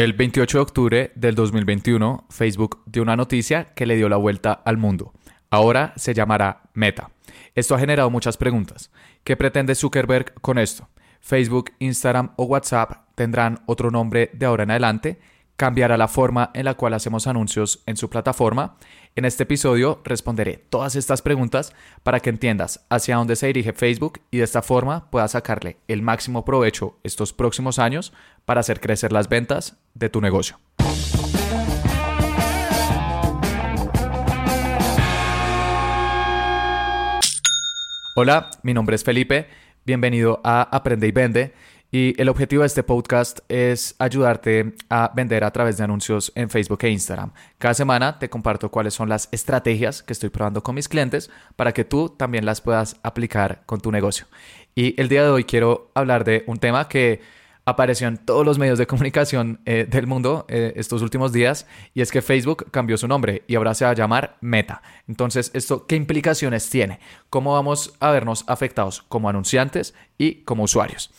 El 28 de octubre del 2021, Facebook dio una noticia que le dio la vuelta al mundo. Ahora se llamará Meta. Esto ha generado muchas preguntas. ¿Qué pretende Zuckerberg con esto? ¿Facebook, Instagram o WhatsApp tendrán otro nombre de ahora en adelante? Cambiará la forma en la cual hacemos anuncios en su plataforma. En este episodio responderé todas estas preguntas para que entiendas hacia dónde se dirige Facebook y de esta forma puedas sacarle el máximo provecho estos próximos años para hacer crecer las ventas de tu negocio. Hola, mi nombre es Felipe, bienvenido a Aprende y Vende. Y el objetivo de este podcast es ayudarte a vender a través de anuncios en Facebook e Instagram. Cada semana te comparto cuáles son las estrategias que estoy probando con mis clientes para que tú también las puedas aplicar con tu negocio. Y el día de hoy quiero hablar de un tema que apareció en todos los medios de comunicación eh, del mundo eh, estos últimos días y es que Facebook cambió su nombre y ahora se va a llamar Meta. Entonces, ¿esto qué implicaciones tiene? ¿Cómo vamos a vernos afectados como anunciantes y como usuarios?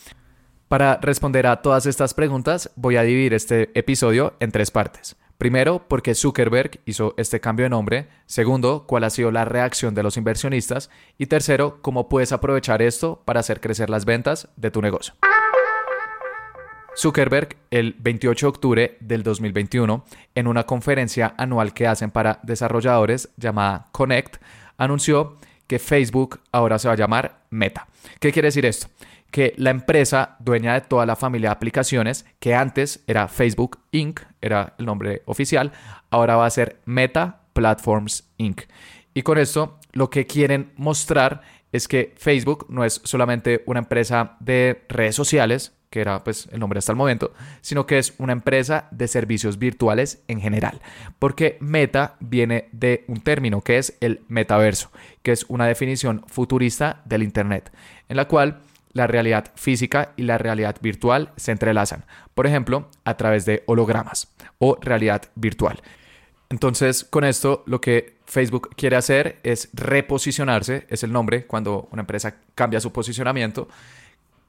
Para responder a todas estas preguntas, voy a dividir este episodio en tres partes. Primero, por qué Zuckerberg hizo este cambio de nombre. Segundo, cuál ha sido la reacción de los inversionistas. Y tercero, cómo puedes aprovechar esto para hacer crecer las ventas de tu negocio. Zuckerberg, el 28 de octubre del 2021, en una conferencia anual que hacen para desarrolladores llamada Connect, anunció que Facebook ahora se va a llamar Meta. ¿Qué quiere decir esto? que la empresa dueña de toda la familia de aplicaciones, que antes era Facebook Inc., era el nombre oficial, ahora va a ser Meta Platforms Inc. Y con esto lo que quieren mostrar es que Facebook no es solamente una empresa de redes sociales, que era pues el nombre hasta el momento, sino que es una empresa de servicios virtuales en general, porque meta viene de un término que es el metaverso, que es una definición futurista del Internet, en la cual la realidad física y la realidad virtual se entrelazan, por ejemplo, a través de hologramas o realidad virtual. Entonces, con esto, lo que Facebook quiere hacer es reposicionarse, es el nombre cuando una empresa cambia su posicionamiento,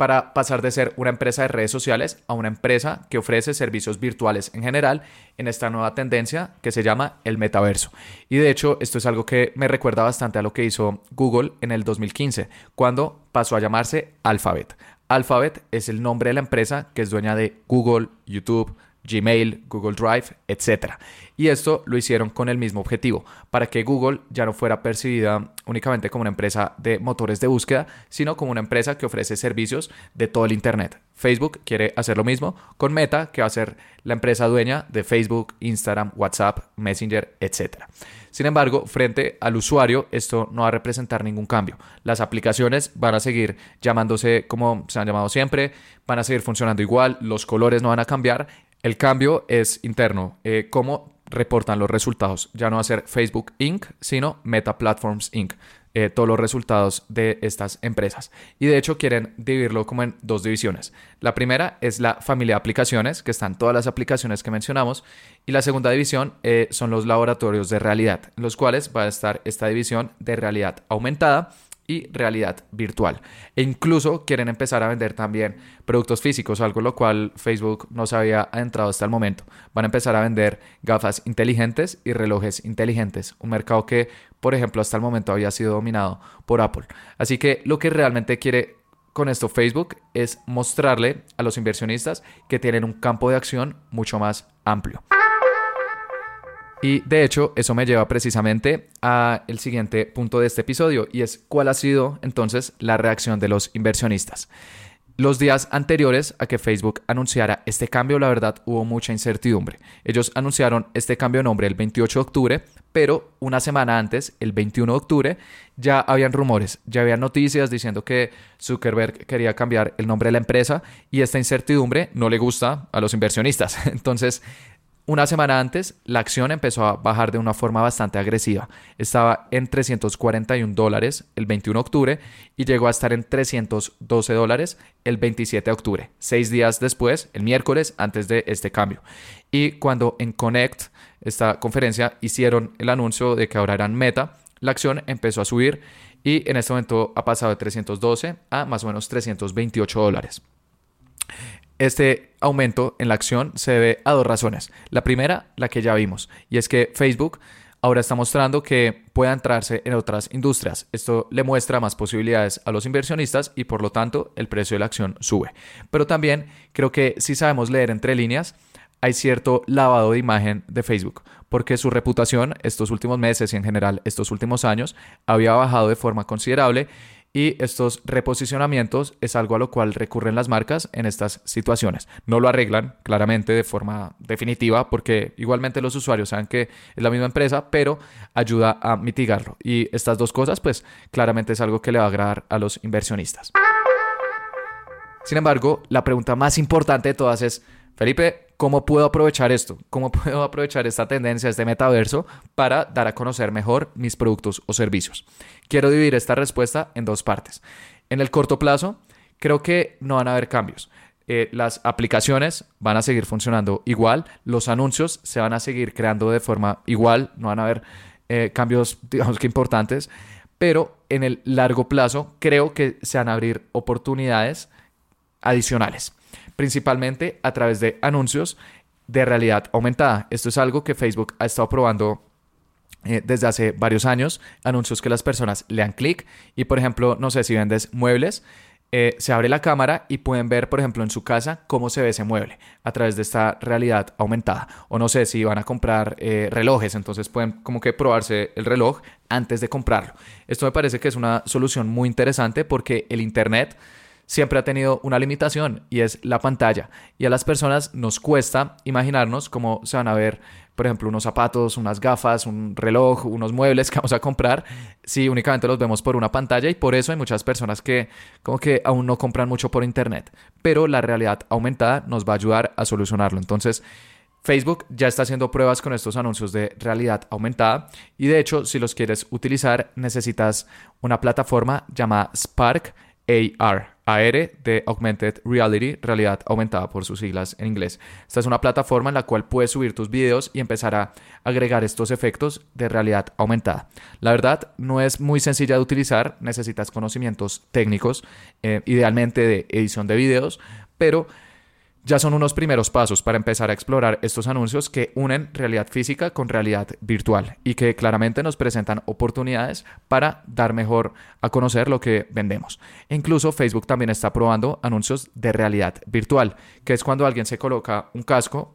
para pasar de ser una empresa de redes sociales a una empresa que ofrece servicios virtuales en general en esta nueva tendencia que se llama el metaverso. Y de hecho, esto es algo que me recuerda bastante a lo que hizo Google en el 2015, cuando pasó a llamarse Alphabet. Alphabet es el nombre de la empresa que es dueña de Google, YouTube, Gmail, Google Drive, etc. Y esto lo hicieron con el mismo objetivo, para que Google ya no fuera percibida únicamente como una empresa de motores de búsqueda, sino como una empresa que ofrece servicios de todo el Internet. Facebook quiere hacer lo mismo con Meta, que va a ser la empresa dueña de Facebook, Instagram, WhatsApp, Messenger, etc. Sin embargo, frente al usuario, esto no va a representar ningún cambio. Las aplicaciones van a seguir llamándose como se han llamado siempre, van a seguir funcionando igual, los colores no van a cambiar el cambio es interno. Eh, ¿Cómo reportan los resultados? Ya no va a ser Facebook Inc., sino Meta Platforms Inc. Eh, todos los resultados de estas empresas. Y de hecho quieren dividirlo como en dos divisiones. La primera es la familia de aplicaciones, que están todas las aplicaciones que mencionamos. Y la segunda división eh, son los laboratorios de realidad, en los cuales va a estar esta división de realidad aumentada y realidad virtual. E incluso quieren empezar a vender también productos físicos, algo lo cual Facebook no se había entrado hasta el momento. Van a empezar a vender gafas inteligentes y relojes inteligentes, un mercado que, por ejemplo, hasta el momento había sido dominado por Apple. Así que lo que realmente quiere con esto Facebook es mostrarle a los inversionistas que tienen un campo de acción mucho más amplio. Y de hecho, eso me lleva precisamente a el siguiente punto de este episodio y es cuál ha sido entonces la reacción de los inversionistas. Los días anteriores a que Facebook anunciara este cambio, la verdad, hubo mucha incertidumbre. Ellos anunciaron este cambio de nombre el 28 de octubre, pero una semana antes, el 21 de octubre, ya habían rumores, ya habían noticias diciendo que Zuckerberg quería cambiar el nombre de la empresa y esta incertidumbre no le gusta a los inversionistas. Entonces, una semana antes, la acción empezó a bajar de una forma bastante agresiva. Estaba en 341 dólares el 21 de octubre y llegó a estar en 312 dólares el 27 de octubre, seis días después, el miércoles, antes de este cambio. Y cuando en Connect, esta conferencia, hicieron el anuncio de que ahora eran meta, la acción empezó a subir y en este momento ha pasado de 312 a más o menos 328 dólares. Este aumento en la acción se debe a dos razones. La primera, la que ya vimos, y es que Facebook ahora está mostrando que puede entrarse en otras industrias. Esto le muestra más posibilidades a los inversionistas y por lo tanto el precio de la acción sube. Pero también creo que si sabemos leer entre líneas, hay cierto lavado de imagen de Facebook, porque su reputación estos últimos meses y en general estos últimos años había bajado de forma considerable y estos reposicionamientos es algo a lo cual recurren las marcas en estas situaciones. No lo arreglan claramente de forma definitiva porque igualmente los usuarios saben que es la misma empresa, pero ayuda a mitigarlo. Y estas dos cosas pues claramente es algo que le va a agradar a los inversionistas. Sin embargo, la pregunta más importante de todas es, Felipe, ¿cómo puedo aprovechar esto? ¿Cómo puedo aprovechar esta tendencia, este metaverso, para dar a conocer mejor mis productos o servicios? Quiero dividir esta respuesta en dos partes. En el corto plazo, creo que no van a haber cambios. Eh, las aplicaciones van a seguir funcionando igual, los anuncios se van a seguir creando de forma igual, no van a haber eh, cambios, digamos que importantes, pero en el largo plazo creo que se van a abrir oportunidades adicionales principalmente a través de anuncios de realidad aumentada. Esto es algo que Facebook ha estado probando eh, desde hace varios años, anuncios que las personas le dan clic y por ejemplo, no sé si vendes muebles, eh, se abre la cámara y pueden ver, por ejemplo, en su casa cómo se ve ese mueble a través de esta realidad aumentada. O no sé si van a comprar eh, relojes, entonces pueden como que probarse el reloj antes de comprarlo. Esto me parece que es una solución muy interesante porque el Internet siempre ha tenido una limitación y es la pantalla. Y a las personas nos cuesta imaginarnos cómo se van a ver, por ejemplo, unos zapatos, unas gafas, un reloj, unos muebles que vamos a comprar si únicamente los vemos por una pantalla y por eso hay muchas personas que como que aún no compran mucho por internet. Pero la realidad aumentada nos va a ayudar a solucionarlo. Entonces, Facebook ya está haciendo pruebas con estos anuncios de realidad aumentada y de hecho si los quieres utilizar necesitas una plataforma llamada Spark AR, AR de Augmented Reality, realidad aumentada por sus siglas en inglés. Esta es una plataforma en la cual puedes subir tus videos y empezar a agregar estos efectos de realidad aumentada. La verdad, no es muy sencilla de utilizar, necesitas conocimientos técnicos, eh, idealmente de edición de videos, pero ya son unos primeros pasos para empezar a explorar estos anuncios que unen realidad física con realidad virtual y que claramente nos presentan oportunidades para dar mejor a conocer lo que vendemos. Incluso Facebook también está probando anuncios de realidad virtual, que es cuando alguien se coloca un casco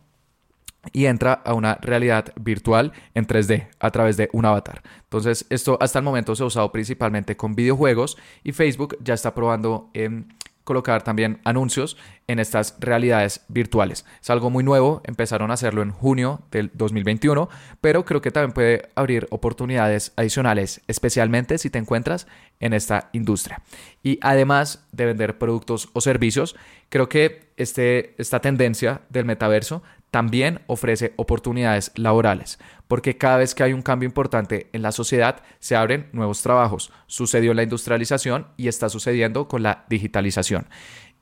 y entra a una realidad virtual en 3D a través de un avatar. Entonces, esto hasta el momento se ha usado principalmente con videojuegos y Facebook ya está probando en colocar también anuncios en estas realidades virtuales. Es algo muy nuevo, empezaron a hacerlo en junio del 2021, pero creo que también puede abrir oportunidades adicionales, especialmente si te encuentras en esta industria. Y además de vender productos o servicios, creo que este, esta tendencia del metaverso también ofrece oportunidades laborales, porque cada vez que hay un cambio importante en la sociedad se abren nuevos trabajos. Sucedió la industrialización y está sucediendo con la digitalización.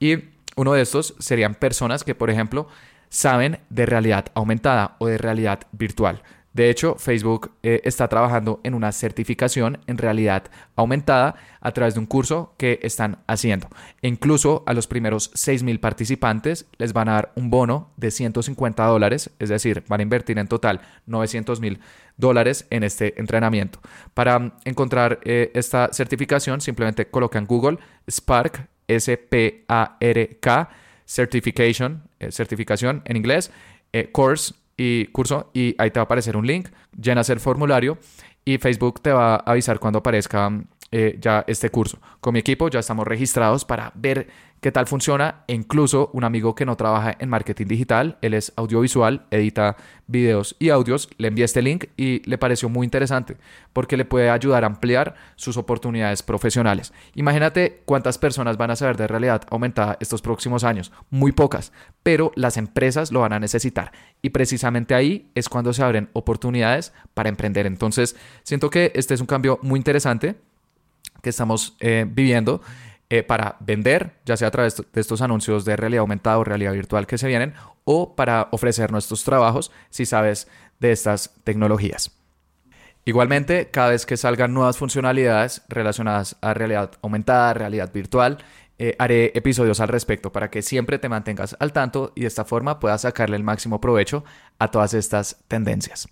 Y uno de estos serían personas que, por ejemplo, saben de realidad aumentada o de realidad virtual. De hecho, Facebook eh, está trabajando en una certificación en realidad aumentada a través de un curso que están haciendo. E incluso a los primeros 6.000 participantes les van a dar un bono de 150 dólares, es decir, van a invertir en total 900 mil dólares en este entrenamiento. Para encontrar eh, esta certificación, simplemente colocan Google Spark, S-P-A-R-K, Certification, eh, certificación en inglés, course y curso y ahí te va a aparecer un link, llenas el formulario y Facebook te va a avisar cuando aparezca eh, ya este curso. Con mi equipo ya estamos registrados para ver qué tal funciona. E incluso un amigo que no trabaja en marketing digital, él es audiovisual, edita videos y audios, le envié este link y le pareció muy interesante porque le puede ayudar a ampliar sus oportunidades profesionales. Imagínate cuántas personas van a saber de realidad aumentada estos próximos años. Muy pocas, pero las empresas lo van a necesitar. Y precisamente ahí es cuando se abren oportunidades para emprender. Entonces, siento que este es un cambio muy interesante que estamos eh, viviendo eh, para vender, ya sea a través de estos anuncios de realidad aumentada o realidad virtual que se vienen, o para ofrecer nuestros trabajos si sabes de estas tecnologías. Igualmente, cada vez que salgan nuevas funcionalidades relacionadas a realidad aumentada, realidad virtual, eh, haré episodios al respecto para que siempre te mantengas al tanto y de esta forma puedas sacarle el máximo provecho a todas estas tendencias.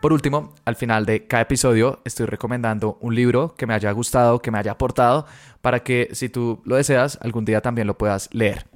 Por último, al final de cada episodio estoy recomendando un libro que me haya gustado, que me haya aportado, para que si tú lo deseas, algún día también lo puedas leer.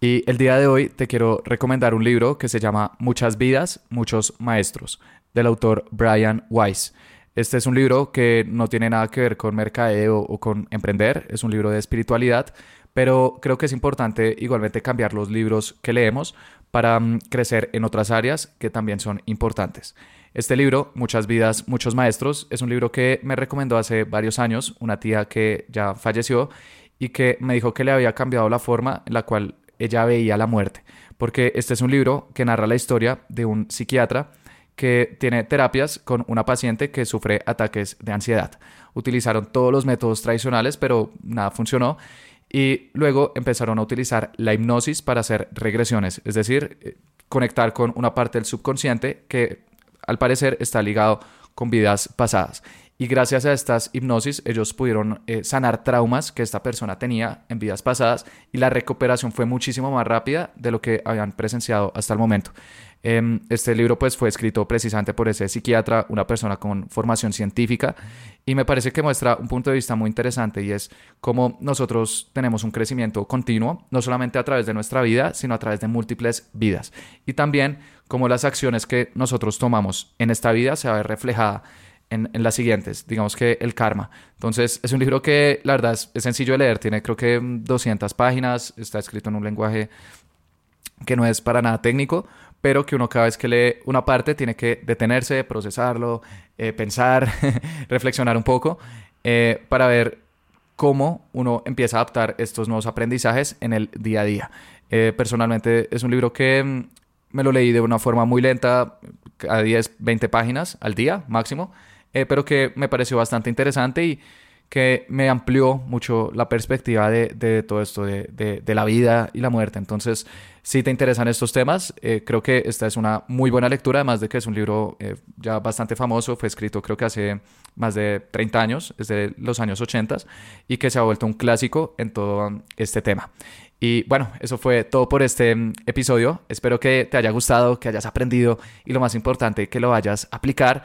Y el día de hoy te quiero recomendar un libro que se llama Muchas vidas, muchos maestros, del autor Brian Weiss. Este es un libro que no tiene nada que ver con mercadeo o con emprender, es un libro de espiritualidad, pero creo que es importante igualmente cambiar los libros que leemos para mm, crecer en otras áreas que también son importantes. Este libro, Muchas vidas, muchos maestros, es un libro que me recomendó hace varios años una tía que ya falleció y que me dijo que le había cambiado la forma en la cual ella veía la muerte, porque este es un libro que narra la historia de un psiquiatra que tiene terapias con una paciente que sufre ataques de ansiedad. Utilizaron todos los métodos tradicionales, pero nada funcionó. Y luego empezaron a utilizar la hipnosis para hacer regresiones, es decir, eh, conectar con una parte del subconsciente que al parecer está ligado con vidas pasadas. Y gracias a estas hipnosis ellos pudieron eh, sanar traumas que esta persona tenía en vidas pasadas y la recuperación fue muchísimo más rápida de lo que habían presenciado hasta el momento. Em, este libro pues fue escrito precisamente por ese psiquiatra, una persona con formación científica y me parece que muestra un punto de vista muy interesante y es cómo nosotros tenemos un crecimiento continuo, no solamente a través de nuestra vida, sino a través de múltiples vidas. Y también cómo las acciones que nosotros tomamos en esta vida se va a ver reflejada en, las siguientes, digamos que el karma. Entonces, es un libro que la verdad es, sencillo de leer, tiene creo que 200 páginas, está escrito en un lenguaje que no es para nada técnico, pero que uno cada vez que lee una parte tiene que detenerse, procesarlo, eh, pensar, reflexionar un poco eh, para ver cómo uno empieza a adaptar estos nuevos aprendizajes en el día a día. Eh, personalmente es un libro que mm, me lo leí de una forma muy lenta, a 10, 20 páginas al día máximo, pero que me pareció bastante interesante y que me amplió mucho la perspectiva de, todo esto, de, la vida y la muerte. Entonces, si te interesan estos temas, eh, creo que esta es una muy buena lectura, además de que es un libro eh, ya bastante famoso, fue escrito creo que hace más de 30 años, desde los años 80, y que se ha vuelto un clásico en todo este tema. Y bueno, eso fue todo por este mm, episodio. Espero que te haya gustado, que hayas aprendido y lo más importante, que lo vayas a aplicar.